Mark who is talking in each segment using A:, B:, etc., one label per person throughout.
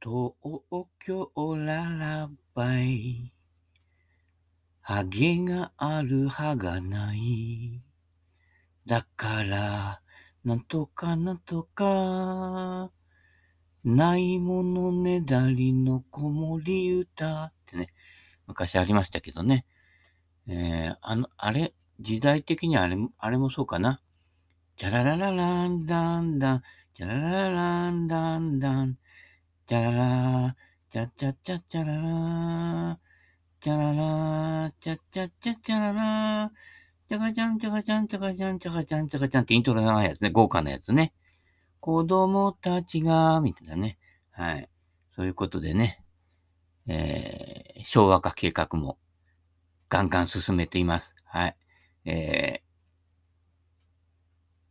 A: 東京ララバイ。ハゲがある歯がない。だから、なんとかなんとか、ないものねだりの子守歌ってね、昔ありましたけどね。えー、あの、あれ、時代的にあれ、あれもそうかな。チャラララランダンダン、チャララランダンダン、チャララチャチャチャチャララチャララチャチャチャチャララチャカチャンチャカチャンチャカチャンチャカチャンチャカチャンってイントロ長いやつね。豪華なやつね。子供たちが、みたいなね。はい。そういうことでね、えー、昭和化計画もガンガン進めています。はい。えー、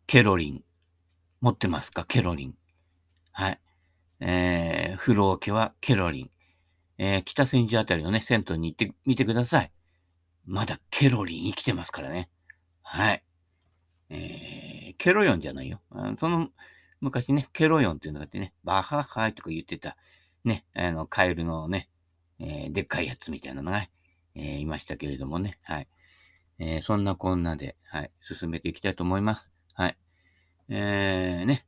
A: ケロリン。持ってますか？ケロリン。はい。えー、風呂桶はケロリン。えー、北千住あたりのね、銭湯に行ってみてください。まだケロリン生きてますからね。はい。えー、ケロヨンじゃないよ。その、昔ね、ケロヨンっていうのがあってね、バハハイとか言ってた、ね、あの、カエルのね、えー、でっかいやつみたいなのが、えー、いましたけれどもね、はい。えー、そんなこんなで、はい、進めていきたいと思います。はい。えー、ね、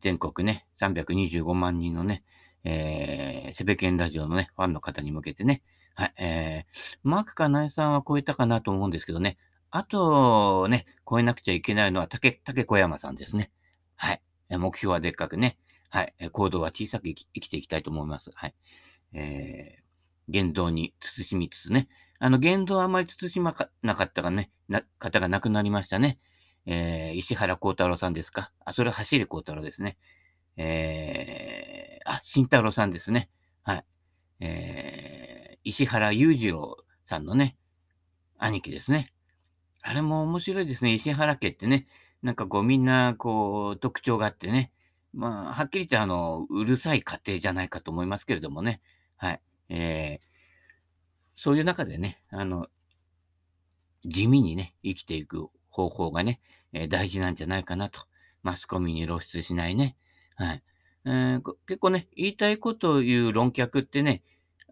A: 全国ね、325万人のね、えー、セベケンラジオのね、ファンの方に向けてね、はい、えー、マークかナエさんは超えたかなと思うんですけどね、あとね、超えなくちゃいけないのは竹、竹小山さんですね。はい。目標はでっかくね、はい。行動は小さく生き生きていきたいと思います。はい。えー、言動に慎みつつね、あの、言動はあまり慎まなかったがね、な、方が亡くなりましたね。えー、石原幸太郎さんですか？あ、それは走る幸太郎ですね。えー、あ、慎太郎さんですね。はい。えー、石原裕次郎さんのね、兄貴ですね。あれも面白いですね。石原家ってね、なんかこうみんなこう特徴があってね。まあ、はっきり言ってあの、うるさい家庭じゃないかと思いますけれどもね。はい。えー、そういう中でね、あの、地味にね、生きていく方法がね、え、大事なんじゃないかなと。マスコミに露出しないね。はい。えー、結構ね、言いたいことを言う論客ってね、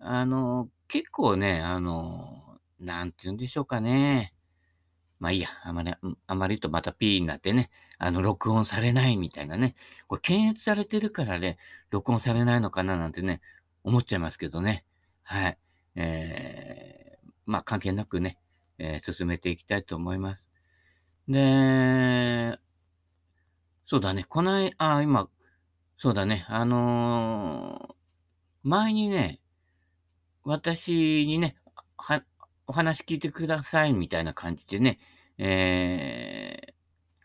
A: あの、結構ね、あの、なんて言うんでしょうかね。まあいいや、あまり、あまりとまた P になってね、あの、録音されないみたいなね。これ検閲されてるからね、録音されないのかななんてね、思っちゃいますけどね。はい。えー、まあ関係なくね、えー、進めていきたいと思います。で、そうだね、このあ、今、そうだね、あのー、前にね、私にね、は、お話聞いてくださいみたいな感じでね、えー、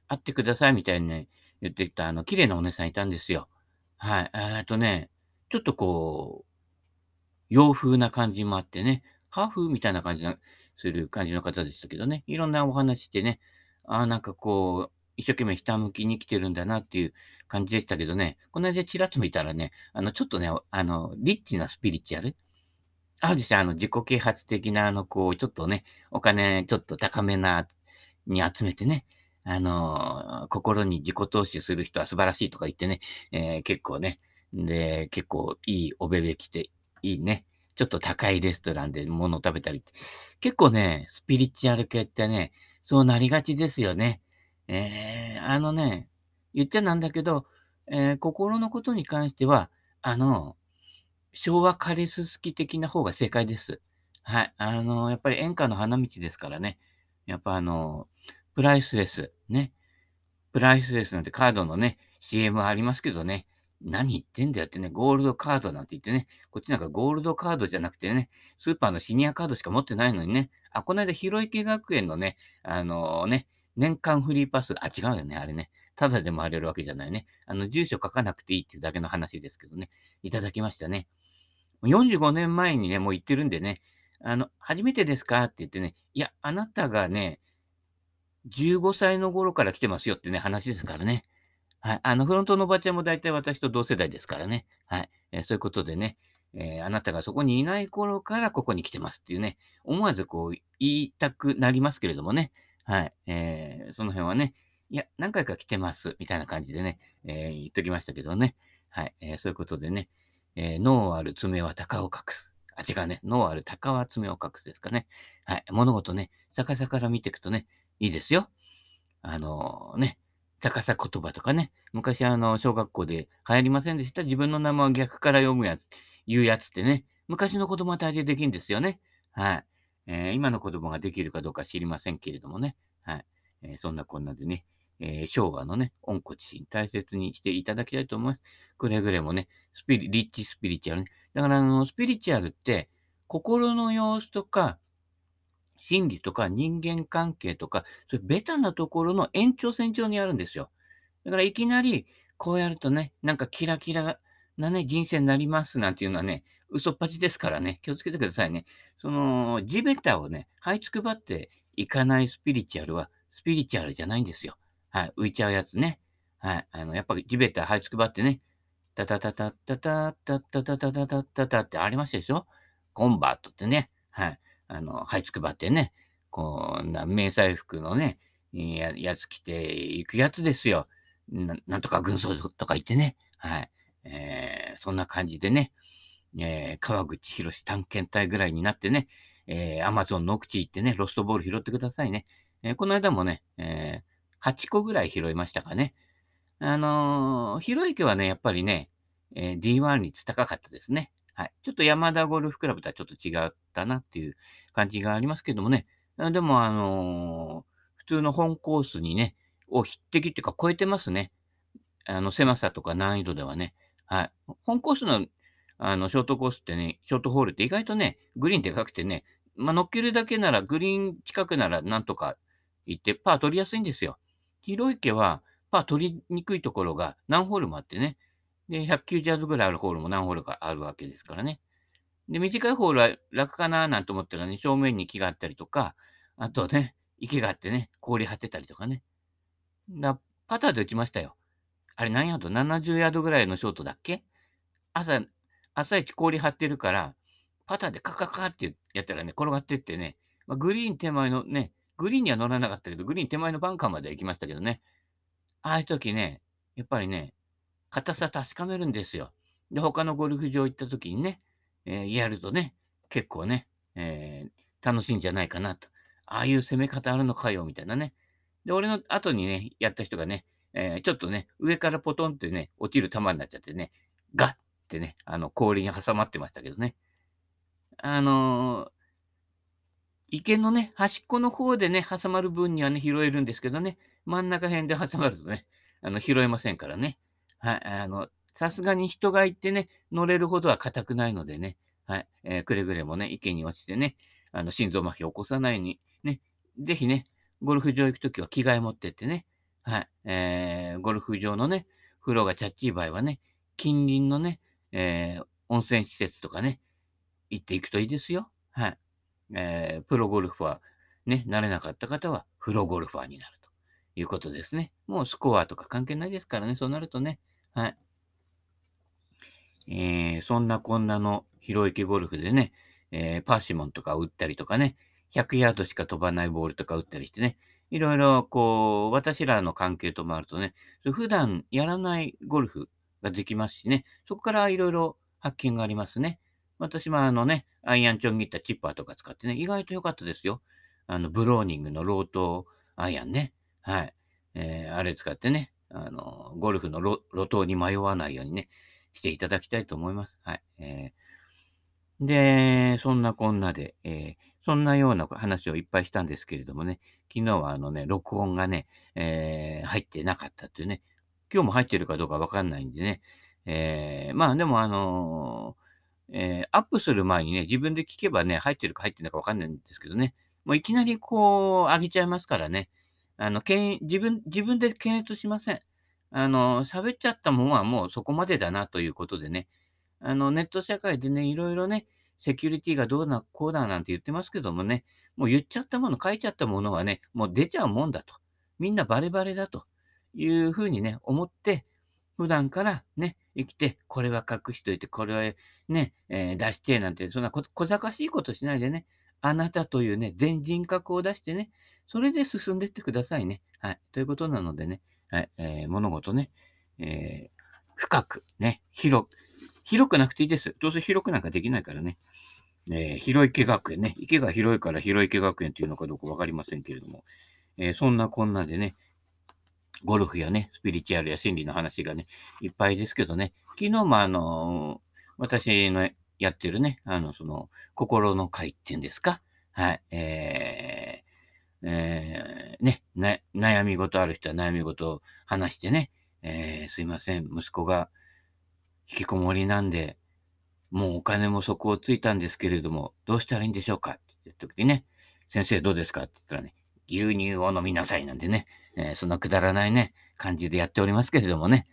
A: 会ってくださいみたいにね、言ってた、あの、綺麗なお姉さんいたんですよ。はい。えっとね、ちょっとこう、洋風な感じもあってね、ハーフみたいな感じがする感じの方でしたけどね、いろんなお話してね、ああ、なんかこう、一生懸命ひたむきに生きてるんだなっていう感じでしたけどね、この間ちらっと見たらね、あの、ちょっとね、あの、リッチなスピリチュアルあるでしょ、あの、自己啓発的な、あの、こう、ちょっとね、お金、ちょっと高めな、に集めてね、あの、心に自己投資する人は素晴らしいとか言ってね、えー、結構ね、で、結構いいおべべ来て、いいね、ちょっと高いレストランで物を食べたり結構ね、スピリチュアル系ってね、そうなりがちですよね。えー、あのね、言っちゃなんだけど、えー、心のことに関しては、あの、昭和カリス好き的な方が正解です。はい。あの、やっぱり演歌の花道ですからね。やっぱあの、プライスレス。ね。プライスレスなんてカードのね、CM ありますけどね。何言ってんだよってね、ゴールドカードなんて言ってね、こっちなんかゴールドカードじゃなくてね、スーパーのシニアカードしか持ってないのにね、あ、この間、広池学園のね、あのー、ね、年間フリーパス、あ、違うよね、あれね。ただで回れるわけじゃないね。あの、住所書かなくていいっていうだけの話ですけどね。いただきましたね。45年前にね、もう言ってるんでね、あの、初めてですかって言ってね、いや、あなたがね、15歳の頃から来てますよってね、話ですからね。はい。あの、フロントのおばちゃんも大体私と同世代ですからね。はい。えー、そういうことでね、えー、あなたがそこにいない頃からここに来てますっていうね、思わずこう言いたくなりますけれどもね。はい。えー、その辺はね、いや、何回か来てます、みたいな感じでね、えー、言っときましたけどね。はい。えー、そういうことでね、えー、脳ある爪は鷹を隠す。あ、違うね。脳ある鷹は爪を隠すですかね。はい。物事ね、逆さから見ていくとね、いいですよ。あのー、ね、逆さ言葉とかね、昔あの、小学校で流行りませんでした？自分の名前を逆から読むやつ、言うやつってね、昔の子供は大抵できるんですよね。はい。えー、今の子供ができるかどうか知りませんけれどもね。はい。えー、そんなこんなでね、えー、昭和のね、温故知新大切にしていただきたいと思います。くれぐれもね、スピリ、リッチスピリチュアルね。だから、あの、スピリチュアルって、心の様子とか、心理とか人間関係とか、そういうベタなところの延長線上にあるんですよ。だからいきなり、こうやるとね、なんかキラキラなね、人生になりますなんていうのはね、嘘っぱちですからね、気をつけてくださいね。その、地べたをね、這いつくばっていかないスピリチュアルは、スピリチュアルじゃないんですよ。はい、浮いちゃうやつね。はい、あの、やっぱり地べた這いつくばってね、タタタタタタタタタタタタタタってありましたでしょコンバートってね。はい。あの、這いつくばってね、こんな迷彩服のね、ややつ着ていくやつですよ。ななんとか軍曹とか言ってね。はい。えー、そんな感じでね、えー、川口博士探検隊ぐらいになってね、えー、アマゾンの奥地行ってね、ロストボール拾ってくださいね。えー、この間もね、えー、8個ぐらい拾いましたかね。あのー、広池はね、やっぱりね、えー、D1 率高かったですね。はい。ちょっと山田ゴルフクラブとはちょっと違ったなっていう感じがありますけどもね。でも、あのー、普通の本コースにね、を匹敵っていうか超えてますね。あの、狭さとか難易度ではね。はい。本コースの、あの、ショートコースってね、ショートホールって意外とね、グリーンでかくてね、まあ、乗っけるだけなら、グリーン近くならなんとか行って、パー取りやすいんですよ。広池は、パー取りにくいところが何ホールもあってね。で、190ヤードぐらいあるホールも何ホールかあるわけですからね。で、短いホールは楽かななんて思ったらね、正面に木があったりとか、あとね、池があってね、氷張ってたりとかね。だパターで打ちましたよ。あれ何ヤード ?70 ヤードぐらいのショートだっけ？朝、朝一氷張ってるから、パターでカカカってやったらね、転がってってね、まあ、グリーン手前のね、グリーンには乗らなかったけど、グリーン手前のバンカーまで行きましたけどね。ああいう時ね、やっぱりね、硬さ確かめるんですよ。で、他のゴルフ場行った時にね、えー、やるとね、結構ね、えー、楽しいんじゃないかなと。ああいう攻め方あるのかよ、みたいなね。で、俺の後にね、やった人がね、えー、ちょっとね、上からポトンってね、落ちる球になっちゃってね、ガッってね、あの、氷に挟まってましたけどね。あのー、池のね、端っこの方でね、挟まる分にはね、拾えるんですけどね、真ん中辺で挟まるとね、あの、拾えませんからね。はい、あの、さすがに人がいてね、乗れるほどは硬くないのでね、はい、えー、くれぐれもね、池に落ちてね、あの、心臓麻痺を起こさないように、ね、ぜひね、ゴルフ場行くときは着替え持ってってね、はい。えー、ゴルフ場のね、風呂がチャッチー場合はね、近隣のね、えー、温泉施設とかね、行っていくといいですよ。はい。えー、プロゴルファー、ね、なれなかった方は、プロゴルファーになるということですね。もうスコアとか関係ないですからね、そうなるとね。はい。えー、そんなこんなの広域ゴルフでね、えー、パーシモンとか打ったりとかね、100ヤードしか飛ばないボールとか打ったりしてね、いろいろ、こう、私らの関係ともあるとね、普段やらないゴルフができますしね、そこからいろいろ発見がありますね。私もあのね、アイアンチョンギッター、チッパーとか使ってね、意外と良かったですよ。あの、ブローニングのロートアイアンね。はい。えー、あれ使ってね、あの、ゴルフの路頭に迷わないようにね、していただきたいと思います。はい。えー、で、そんなこんなで、えー、そんなような話をいっぱいしたんですけれどもね、昨日はあのね、録音がね、えー、入ってなかったっていうね、今日も入ってるかどうかわかんないんでね、えー、まあでもあのー、えー、アップする前にね、自分で聞けばね、入ってるか入ってないかわかんないんですけどね、もういきなりこう、上げちゃいますからね、あの、けん自分、自分で検閲しません。あの、喋っちゃったもんはもうそこまでだなということでね、あの、ネット社会でね、いろいろね、セキュリティがどうな、こうだなんて言ってますけどもね、もう言っちゃったもの、書いちゃったものはね、もう出ちゃうもんだと。みんなバレバレだというふうにね、思って、普段からね、生きて、これは隠しといて、これはね、えー、出してなんて、そんな小賢しいことしないでね、あなたというね、全人格を出してね、それで進んでってくださいね。はい。ということなのでね、はい、えー、物事ね、えー、深く、ね、広く、広くなくていいです。どうせ広くなんかできないからね。えー、広池学園ね。池が広いから広池学園っていうのかどうかわかりませんけれども、えー、そんなこんなでね、ゴルフやね、スピリチュアルや心理の話がね、いっぱいですけどね、昨日もあのー、私のやってるね、あの、その、心の会っていうんですか？はい、えー、えー、ね、悩み事ある人は悩み事を話してね、えー、すいません、息子が引きこもりなんで、もうお金も底をついたんですけれども、どうしたらいいんでしょうか？って言った時にね、先生どうですか？って言ったらね、牛乳を飲みなさいなんでね、えー、そのくだらないね、感じでやっておりますけれどもね。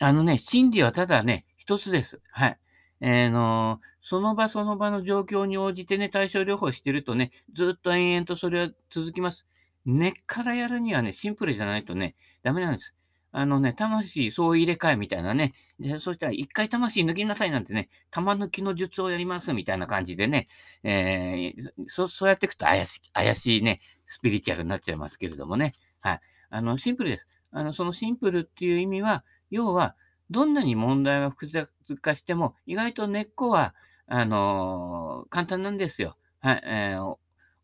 A: あのね、心理はただね、一つです。はい。えー、のその場その場の状況に応じてね、対症療法してるとね、ずっと延々とそれは続きます。根っからやるにはね、シンプルじゃないとね、ダメなんです。あのね、魂総入れ替えみたいなね。で、そしたら一回魂抜きなさいなんてね、玉抜きの術をやりますみたいな感じでね、えー、そそうやっていくと怪しい、怪しいね、スピリチュアルになっちゃいますけれどもね。はい。あの、シンプルです。あの、そのシンプルっていう意味は、要は、どんなに問題が複雑化しても、意外と根っこは、あのー、簡単なんですよ。はい、えー、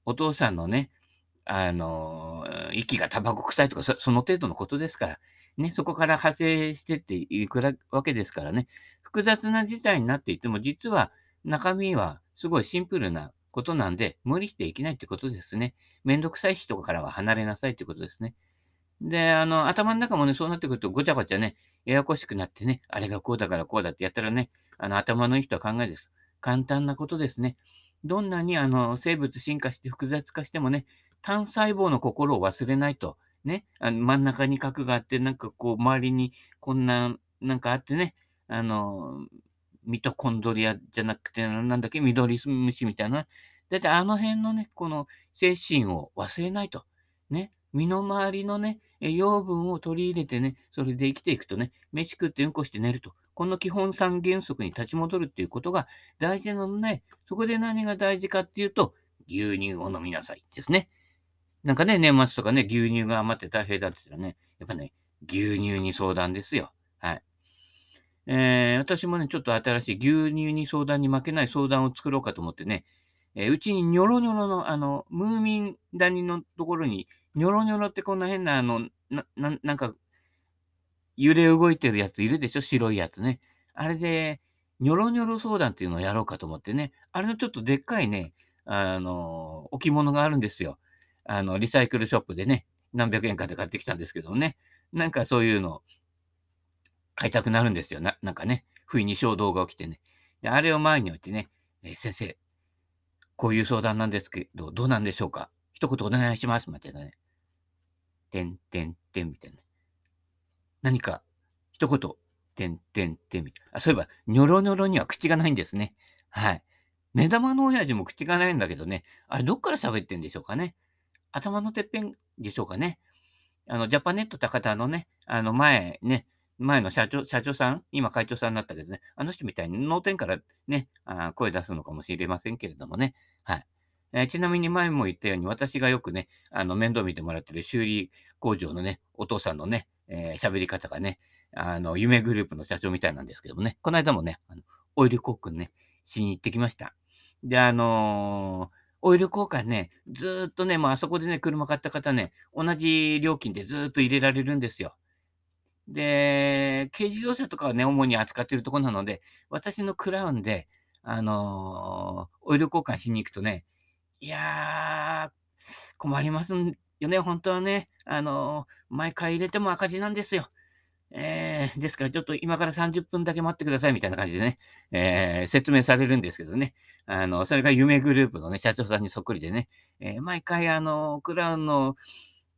A: お父さんのね、あのー、息がタバコ臭いとかそ、その程度のことですから、ね、そこから派生してっていくわけですからね、複雑な事態になっていても、実は中身はすごいシンプルなことなんで、無理していけないってことですね。めんどくさい人からは離れなさいってことですね。で、あの、頭の中もね、そうなってくるとごちゃごちゃね、ややこしくなってね、あれがこうだからこうだってやったらね、あの、頭のいい人は考えです。簡単なことですね。どんなにあの生物進化して複雑化してもね、単細胞の心を忘れないと、ね、あの真ん中に核があって、なんかこう、周りにこんな、なんかあってね、あの、ミトコンドリアじゃなくて、なんだっけ、緑虫みたいな。だってあの辺のね、この精神を忘れないと。ね、身の回りのね、養分を取り入れてね、それで生きていくとね、飯食ってうんこして寝ると。この基本三原則に立ち戻るっていうことが大事なのね、そこで何が大事かっていうと、牛乳を飲みなさいですね。なんかね、年末とかね、牛乳が余って大変だって言ったらね、やっぱね、牛乳に相談ですよ。はい。えー、私もね、ちょっと新しい牛乳に相談に負けない相談を作ろうかと思ってね、えー、うちにニョロニョロの、あの、ムーミン谷のところに、ニョロニョロってこんな変な、あの、な、ななんか、揺れ動いてるやついるでしょ？白いやつね。あれで、ニョロニョロ相談っていうのをやろうかと思ってね、あれのちょっとでっかいね、あの、置物があるんですよ。あの、リサイクルショップでね、何百円かで買ってきたんですけどね、なんかそういうの買いたくなるんですよ。ななんかね、不意に衝動が起きてね。で、あれを前に置いてね、えー、先生、こういう相談なんですけど、どうなんでしょうか？一言お願いします。みたいなね。てんてんてんみたいな。何か、一言、てんてんてんみたいな。あ、そういえば、ニョロニョロには口がないんですね。はい。目玉の親父も口がないんだけどね、あれどっから喋ってんでしょうかね。頭のてっぺんでしょうかね。あの、ジャパネット高田のね、あの前ね、前の社長、社長さん、今会長さんになったけどね、あの人みたいに脳天からね、あ声出すのかもしれませんけれどもね。はい。えー、ちなみに前も言ったように、私がよくね、あの、面倒見てもらってる修理工場のね、お父さんのね、えー、喋り方がね、あの、夢グループの社長みたいなんですけどもね、この間もね、あのオイルコックね、しに行ってきました。で、あのーオイル交換ね、ずっとね、もうあそこでね、車買った方ね、同じ料金でずっと入れられるんですよ。で、軽自動車とかはね、主に扱ってるとこなので、私のクラウンで、あのー、オイル交換しに行くとね、いやー、困りますよね、本当はね。あのー、毎回入れても赤字なんですよ。えー、ですからちょっと今から30分だけ待ってくださいみたいな感じでね、えー、説明されるんですけどね。あの、それが夢グループのね、社長さんにそっくりでね、えー、毎回あの、クラウンの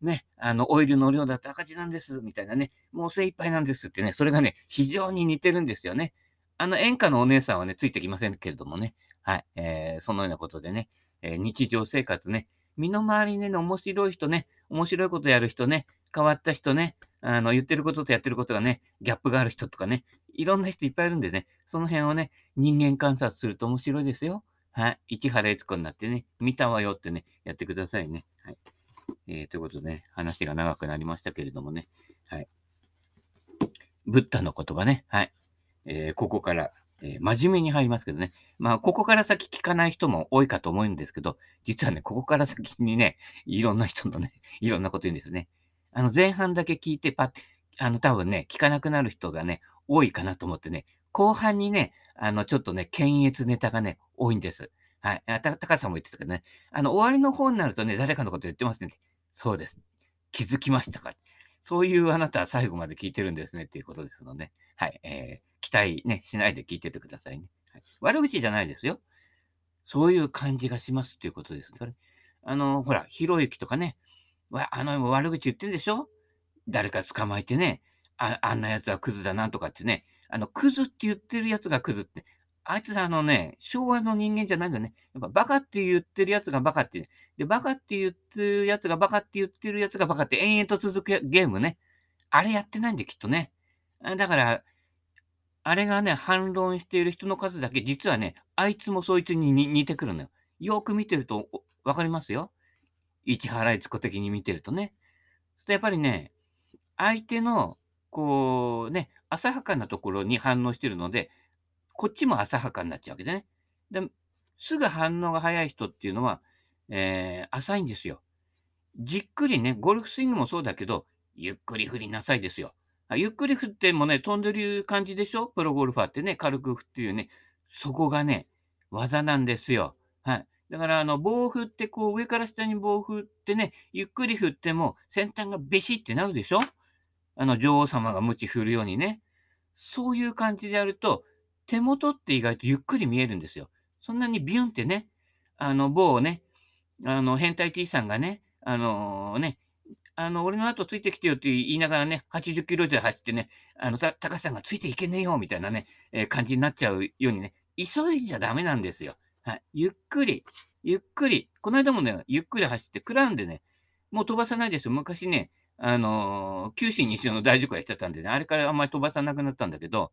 A: ね、あの、オイルの量だと赤字なんです、みたいなね、もう精一杯なんですってね、それがね、非常に似てるんですよね。あの、演歌のお姉さんはね、ついてきませんけれどもね、はい、えー、そのようなことでね、えー、日常生活ね、身の回りにね、面白い人ね、面白いことやる人ね、変わった人ね、あの、言ってることとやってることがね、ギャップがある人とかね、いろんな人いっぱいいるんでね、その辺をね、人間観察すると面白いですよ。はい。市原悦子になってね、見たわよってね、やってくださいね。はい。えー、ということでね、話が長くなりましたけれどもね、はい。ブッダの言葉ね。はい。えー、ここから、えー、真面目に入りますけどね。まあ、ここから先聞かない人も多いかと思うんですけど、実はね、ここから先にね、いろんな人のね、いろんなこと言うんですね。あの、前半だけ聞いて、パッ、あの、多分ね、聞かなくなる人がね、多いかなと思ってね、後半にね、あの、ちょっとね、検閲ネタがね、多いんです。はい。あた、高さんも言ってたけどね、あの、終わりの方になるとね、誰かのこと言ってますね。そうです。気づきましたかそういうあなたは最後まで聞いてるんですねっていうことですので、はい。えー、期待ね、しないで聞いててくださいね。はい、悪口じゃないですよ。そういう感じがしますっていうことですから、ね。あの、ほら、ひろゆきとかね、あの、悪口言ってるでしょ？誰か捕まえてね、ああんな奴はクズだなとかってね、あの、クズって言ってる奴がクズって、あいつあのね、昭和の人間じゃないんだね。やっぱバカって言ってる奴がバカって、で、バカって言ってる奴がバカって言ってる奴がバカって延々と続くゲームね。あれやってないんで、きっとね。だから、あれがね、反論している人の数だけ、実はね、あいつもそいつに似てくるのよ。よく見てるとわかりますよ？市原悦子的に見てるとね。やっぱりね、相手の、こうね、浅はかなところに反応してるので、こっちも浅はかになっちゃうわけでね。ですぐ反応が早い人っていうのは、えー、浅いんですよ。じっくりね、ゴルフスイングもそうだけど、ゆっくり振りなさいですよ。ゆっくり振ってもね、飛んでる感じでしょ？プロゴルファーってね、軽く振っていうね、そこがね、技なんですよ。はい。だから、あの、棒を振って、こう、上から下に棒を振ってね、ゆっくり振っても、先端がべしってなるでしょ？あの、女王様が鞭振るようにね。そういう感じでやると、手元って意外とゆっくり見えるんですよ。そんなにビュンってね、あの、棒をね、あの、変態 T さんがね、あのー、ね、あの、俺の後ついてきてよって言いながらね、80キロで走ってね、あの、た、高さんがついていけねえよ、みたいなね、えー、感じになっちゃうようにね、急いじゃダメなんですよ。はい。ゆっくり、ゆっくり。この間もね、ゆっくり走って、クラウンでね、もう飛ばさないですよ。昔ね、あのー、九死に一生の大事故やっちゃったんでね、あれからあんまり飛ばさなくなったんだけど、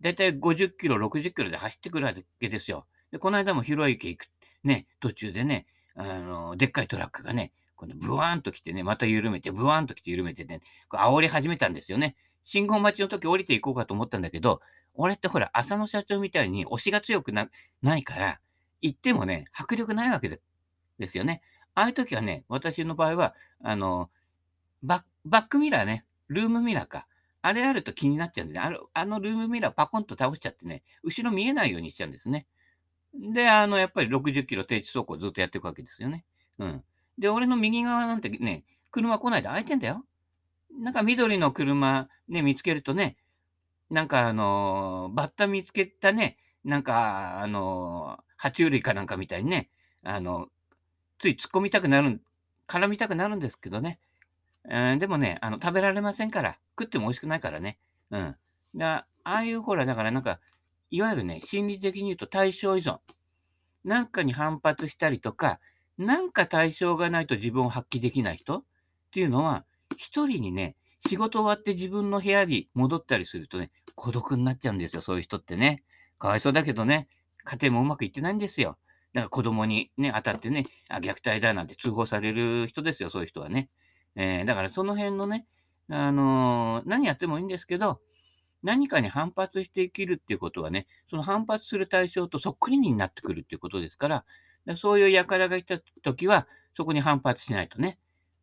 A: だいたい50キロ、60キロで走ってくるわけですよ。で、この間も広い池行く、ね、途中でね、あのー、でっかいトラックがね、このブワーンと来てね、また緩めて、ブワーンと来て緩めてね、こ煽り始めたんですよね。信号待ちの時降りていこうかと思ったんだけど、俺ってほら、浅野社長みたいに押しが強くなないから、行ってもね、迫力ないわけですよね。ああいう時はね、私の場合は、あの、バックミラーね、ルームミラーか。あれあると気になっちゃうんでね、あのあのルームミラーパコンと倒しちゃってね、後ろ見えないようにしちゃうんですね。で、あの、やっぱり60キロ低地走行ずっとやっていくわけですよね。うん。で、俺の右側なんてね、車来ないで空いてんだよ。なんか緑の車ね、見つけるとね、なんかあのー、バッタ見つけたね、なんかあの、爬虫類かなんかみたいにね、あの、つい突っ込みたくなる、絡みたくなるんですけどね。えー、でもね、あの、食べられませんから、食っても美味しくないからね。うん。だああいうほら、だからなんか、いわゆるね、心理的に言うと対象依存。なんかに反発したりとか、なんか対象がないと自分を発揮できない人っていうのは、一人にね、仕事終わって自分の部屋に戻ったりするとね、孤独になっちゃうんですよ、そういう人ってね。かわいそうだけどね、家庭もうまくいってないんですよ。だから子供にね、当たってね、あ虐待だなんて通報される人ですよ、そういう人はね。えー、だからその辺のね、あのー、何やってもいいんですけど、何かに反発して生きるっていうことはね、その反発する対象とそっくりになってくるっていうことですから、からそういう輩が来たときは、そこに反発しないとね。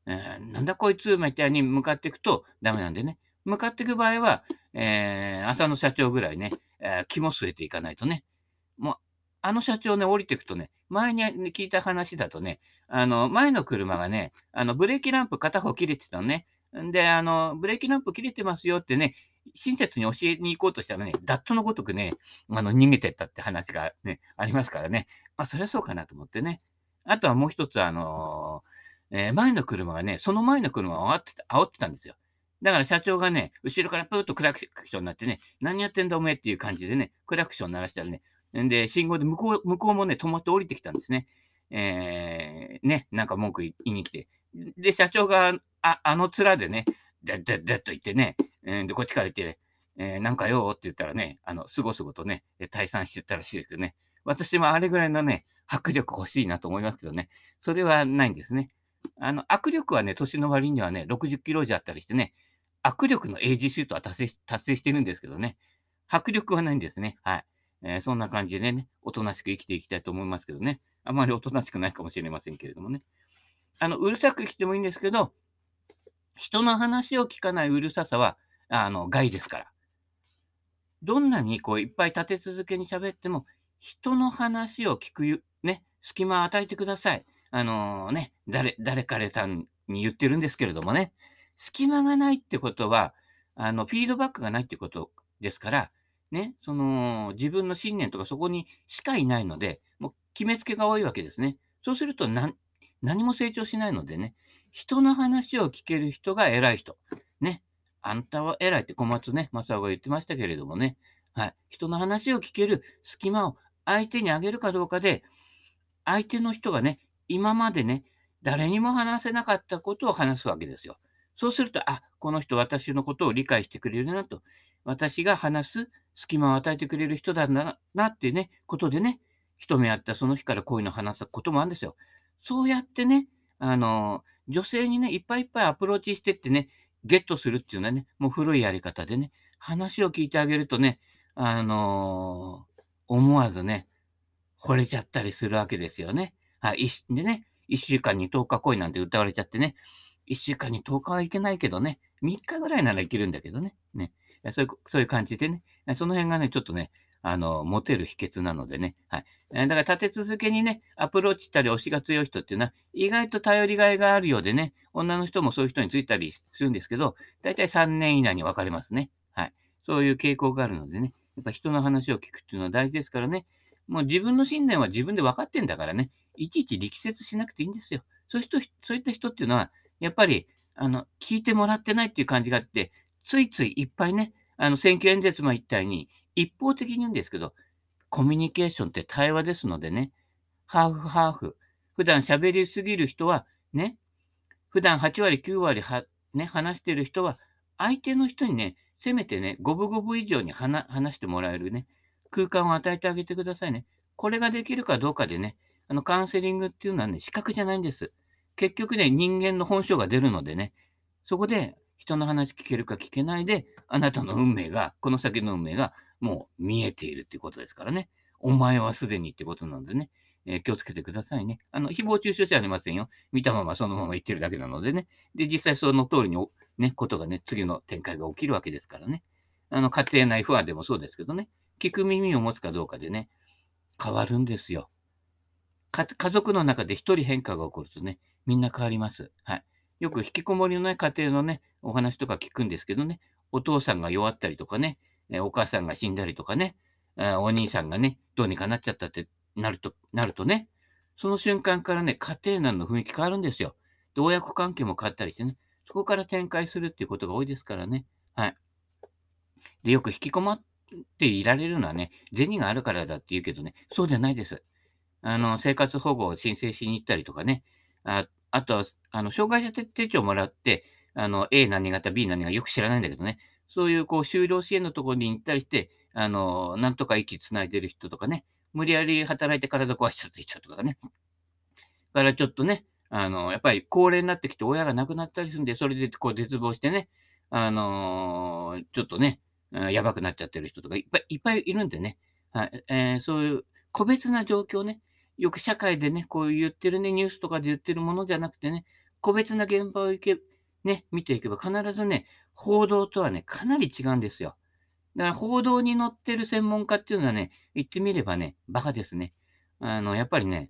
A: えー、なんだこいつみたいに向かっていくとダメなんでね。向かっていく場合は、えー、浅野社長ぐらいね、えー、気も据えていかないとね。もう、あの社長ね、降りていくとね、前に聞いた話だとね、あの、前の車がね、あの、ブレーキランプ片方切れてたのね。んで、あの、ブレーキランプ切れてますよってね、親切に教えに行こうとしたらね、ダットのごとくね、あの、逃げてったって話がね、ありますからね。まあ、そりゃそうかなと思ってね。あとはもう一つ、あのー、えー、前の車がね、その前の車を煽って、煽ってたんですよ。だから社長がね、後ろからプーッとクラクションになってね、何やってんだおめえっていう感じでね、クラクション鳴らしたらね、んで、信号で向こう、向こうもね、止まって降りてきたんですね。えー、ね、なんか文句言いに来て。で、社長が、あ、あの面でね、で、で、でっと言ってね、えー、で、こっちから言って、えー、なんかよって言ったらね、あの、すごすごとね、退散してたらしいですよね。私もあれぐらいのね、迫力欲しいなと思いますけどね。それはないんですね。あの、握力はね、年の割にはね、60キロじゃあったりしてね、握力の英字シュートは達成達成してるんですけどね。迫力はないんですね。はい。えー、そんな感じでね、おとなしく生きていきたいと思いますけどね。あまりおとなしくないかもしれませんけれどもね。あの、うるさく生きてもいいんですけど、人の話を聞かないうるささは、あの、害ですから。どんなにこういっぱい立て続けに喋っても、人の話を聞く、ね、隙間を与えてください。あの、ね、誰、誰彼さんに言ってるんですけれどもね、隙間がないってことは、あの、フィードバックがないってことですから、ね、その、自分の信念とかそこにしかいないので、もう決めつけが多いわけですね。そうすると何、何も成長しないのでね、人の話を聞ける人が偉い人。ね。あんたは偉いって小松ね、正雄が言ってましたけれどもね。はい。人の話を聞ける隙間を相手にあげるかどうかで、相手の人がね、今までね、誰にも話せなかったことを話すわけですよ。そうすると、あ、この人私のことを理解してくれるなと。私が話す隙間を与えてくれる人だな、なっていうね、ことでね、一目会ったその日からこういうのを話すこともあるんですよ。そうやってね、あの、女性にね、いっぱいいっぱいアプローチしてってね、ゲットするっていうのはね、もう古いやり方でね、話を聞いてあげるとね、あのー、思わずね、惚れちゃったりするわけですよね。はい。でね、1週間に10日来いなんて歌われちゃってね、1週間に10日はいけないけどね、3日ぐらいならいけるんだけどね。ね。そういう、そういう感じでね、その辺がね、ちょっとね、あの、モテる秘訣なのでね。はい。だから立て続けにね、アプローチしたり推しが強い人っていうのは、意外と頼りがいがあるようでね、女の人もそういう人についたりするんですけど、だいたい3年以内に別れますね。はい。そういう傾向があるのでね、やっぱ人の話を聞くっていうのは大事ですからね、もう自分の信念は自分で分かってんだからね、いちいち力説しなくていいんですよ。そういう人、そういった人っていうのは、やっぱり、あの、聞いてもらってないっていう感じがあって、ついついいっぱいね、あの、選挙演説も言ったように、一方的に言うんですけど、コミュニケーションって対話ですのでね、ハーフハーフ。普段喋りすぎる人は、ね、普段8割、9割は、ね、話してる人は、相手の人にね、せめてね、五分五分以上に話してもらえるね、空間を与えてあげてくださいね。これができるかどうかでね、あの、カウンセリングっていうのはね、資格じゃないんです。結局ね、人間の本性が出るのでね、そこで人の話聞けるか聞けないで、あなたの運命が、この先の運命がもう見えているっていうことですからね。お前はすでにってことなのでね、えー、気をつけてくださいね。あの、誹謗中傷じゃありませんよ。見たままそのまま言ってるだけなのでね。で、実際その通りに、ね、ことがね、次の展開が起きるわけですからね。あの、家庭内不安でもそうですけどね。聞く耳を持つかどうかでね、変わるんですよ。家族の中で一人変化が起こるとね、みんな変わります。はい。よく引きこもりのない家庭のね、お話とか聞くんですけどね、お父さんが弱ったりとかね、えお母さんが死んだりとかね、お兄さんがね、どうにかなっちゃったってなると、なるとね、その瞬間からね、家庭内の雰囲気変わるんですよ。で、親子関係も変わったりしてね、そこから展開するっていうことが多いですからね。はい。で、よく引きこもっていられるのはね、銭があるからだって言うけどね、そうじゃないです。あの、生活保護を申請しに行ったりとかね、ああとは、あの、障害者手帳もらって、あの、A 何型、B 何型、よく知らないんだけどね、そういう、こう、就労支援のところに行ったりして、あの、なんとか息つないでる人とかね、無理やり働いて体壊しちゃって人とかね。だからちょっとね、あの、やっぱり高齢になってきて親が亡くなったりするんで、それでこう絶望してね、あのー、ちょっとね、やばくなっちゃってる人とかいっぱいいっぱいいるんでね、はい。えー、そういう個別な状況ね、よく社会でね、こう言ってるね、ニュースとかで言ってるものじゃなくてね、個別な現場を行け、ね、見ていけば必ずね、報道とはね、かなり違うんですよ。だから報道に載ってる専門家っていうのはね、言ってみればね、バカですね。あの、やっぱりね、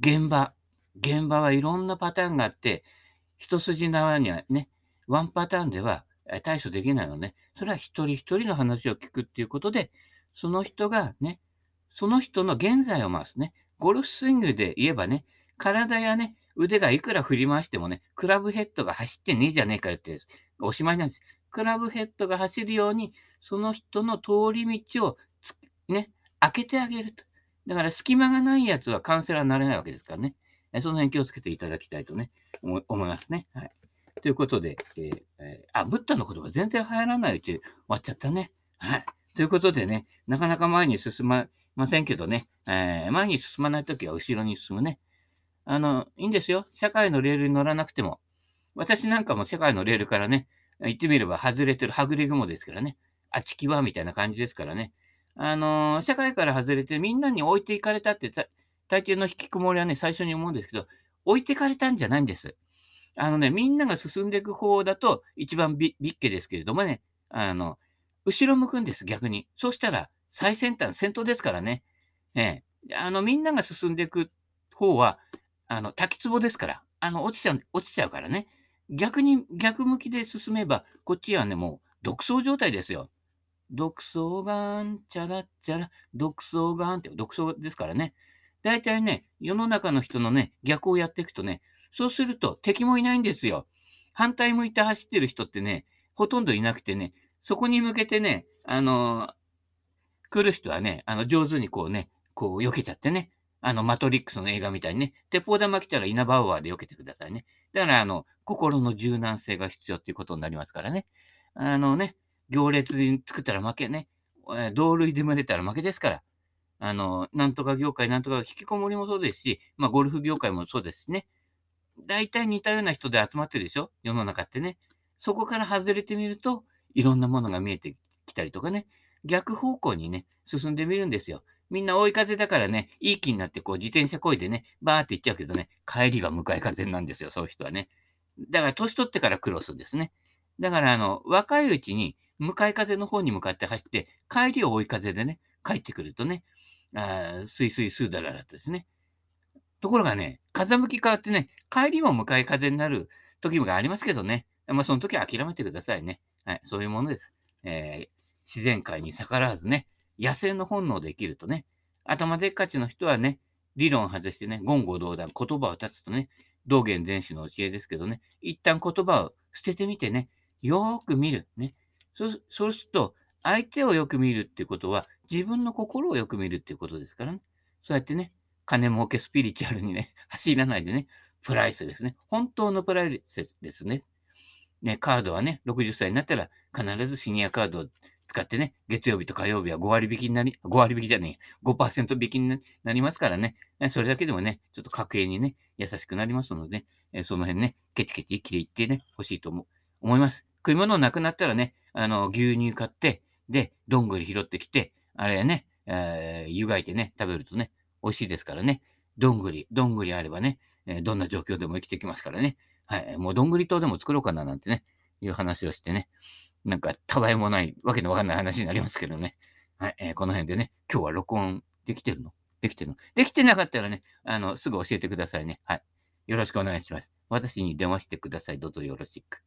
A: 現場、現場はいろんなパターンがあって、一筋縄にはね、ワンパターンでは対処できないのね。それは一人一人の話を聞くっていうことで、その人がね、その人の現在を回すね。ゴルフスイングで言えばね、体やね、腕がいくら振り回してもね、クラブヘッドが走ってねえじゃねえかよっておしまいなんです。クラブヘッドが走るように、その人の通り道をね、開けてあげると。だから隙間がないやつはカウンセラーになれないわけですからね。その辺気をつけていただきたいとね、思いますね。はい。ということで、えーえ、あ、ブッダの言葉全然流行らないうち終わっちゃったね。はい。ということでね、なかなか前に進まませんけどね、えー、前に進まないときは後ろに進むね。あの、いいんですよ。社会のレールに乗らなくても。私なんかも社会のレールからね、言ってみれば外れてる、はぐれ雲ですからね。あちきはみたいな感じですからね。あのー社会から外れてみんなに置いていかれたってた、大抵の引きこもりはね、最初に思うんですけど、置いていかれたんじゃないんです。あのね、みんなが進んでいく方だと一番ビッケですけれどもね、あの、後ろ向くんです、逆に。そうしたら、最先端、先頭ですからね。ええ。あの、みんなが進んでいく方は、あの、滝壺ですから。あの、落ちちゃう、落ちちゃうからね。逆に、逆向きで進めば、こっちはね、もう、独走状態ですよ。独走がん、チャラチャラ、独走がんって、独走ですからね。大体ね、世の中の人のね、逆をやっていくとね、そうすると敵もいないんですよ。反対向いて走ってる人ってね、ほとんどいなくてね、そこに向けてね、あのー来る人はね、あの、上手にこうね、こう、避けちゃってね、あの、マトリックスの映画みたいにね、鉄砲玉来たらイナバウアーで避けてくださいね。だから、あの、心の柔軟性が必要っていうことになりますからね。あのね、行列に作ったら負けね、同類で群れたら負けですから。あの、なんとか業界、なんとか引きこもりもそうですし、まあ、ゴルフ業界もそうですしね。大体似たような人で集まってるでしょ？世の中ってね。そこから外れてみると、いろんなものが見えてきたりとかね。逆方向にね、進んでみるんですよ。みんな追い風だからね、いい気になってこう自転車こいでね、バーって行っちゃうけどね、帰りが向かい風なんですよ、そういう人はね。だから年取ってからクロスですね。だからあの、若いうちに向かい風の方に向かって走って、帰りを追い風でね、帰ってくるとね、あースイスイスーダララとですね。ところがね、風向き変わってね、帰りも向かい風になる時がありますけどね。まあ、その時は諦めてくださいね。はい、そういうものです。えー自然界に逆らわずね、野生の本能で生きるとね、頭でっかちの人はね、理論外してね、言語道断、言葉を立つとね、道元禅師の教えですけどね、一旦言葉を捨ててみてね、よーく見る。ね。そうそうすると、相手をよく見るっていうことは、自分の心をよく見るっていうことですからね。そうやってね、金儲けスピリチュアルにね、走らないでね、プライスですね。本当のプライスですね。ね、カードはね、60歳になったら必ずシニアカードを使ってね、月曜日と火曜日は5割引きになり、5割引きじゃねえ、5%引きになりますからね、それだけでもね、ちょっと家計にね、優しくなりますので、ね、その辺ね、ケチケチ生きていってね、欲しいと思思います。食い物なくなったらね、あの、牛乳買って、で、どんぐり拾ってきて、あれね、えー湯がいてね、食べるとね、美味しいですからね、どんぐり、どんぐりあればね、えーどんな状況でも生きてきますからね、はい、もうどんぐり島でも作ろうかななんてね、いう話をしてね、なんか、たわいもない、わけのわかんない話になりますけどね。はい、えーこの辺でね、今日は録音できてるの？できてるの？できてなかったらね、あの、すぐ教えてくださいね。はい。よろしくお願いします。私に電話してください。どうぞよろしく。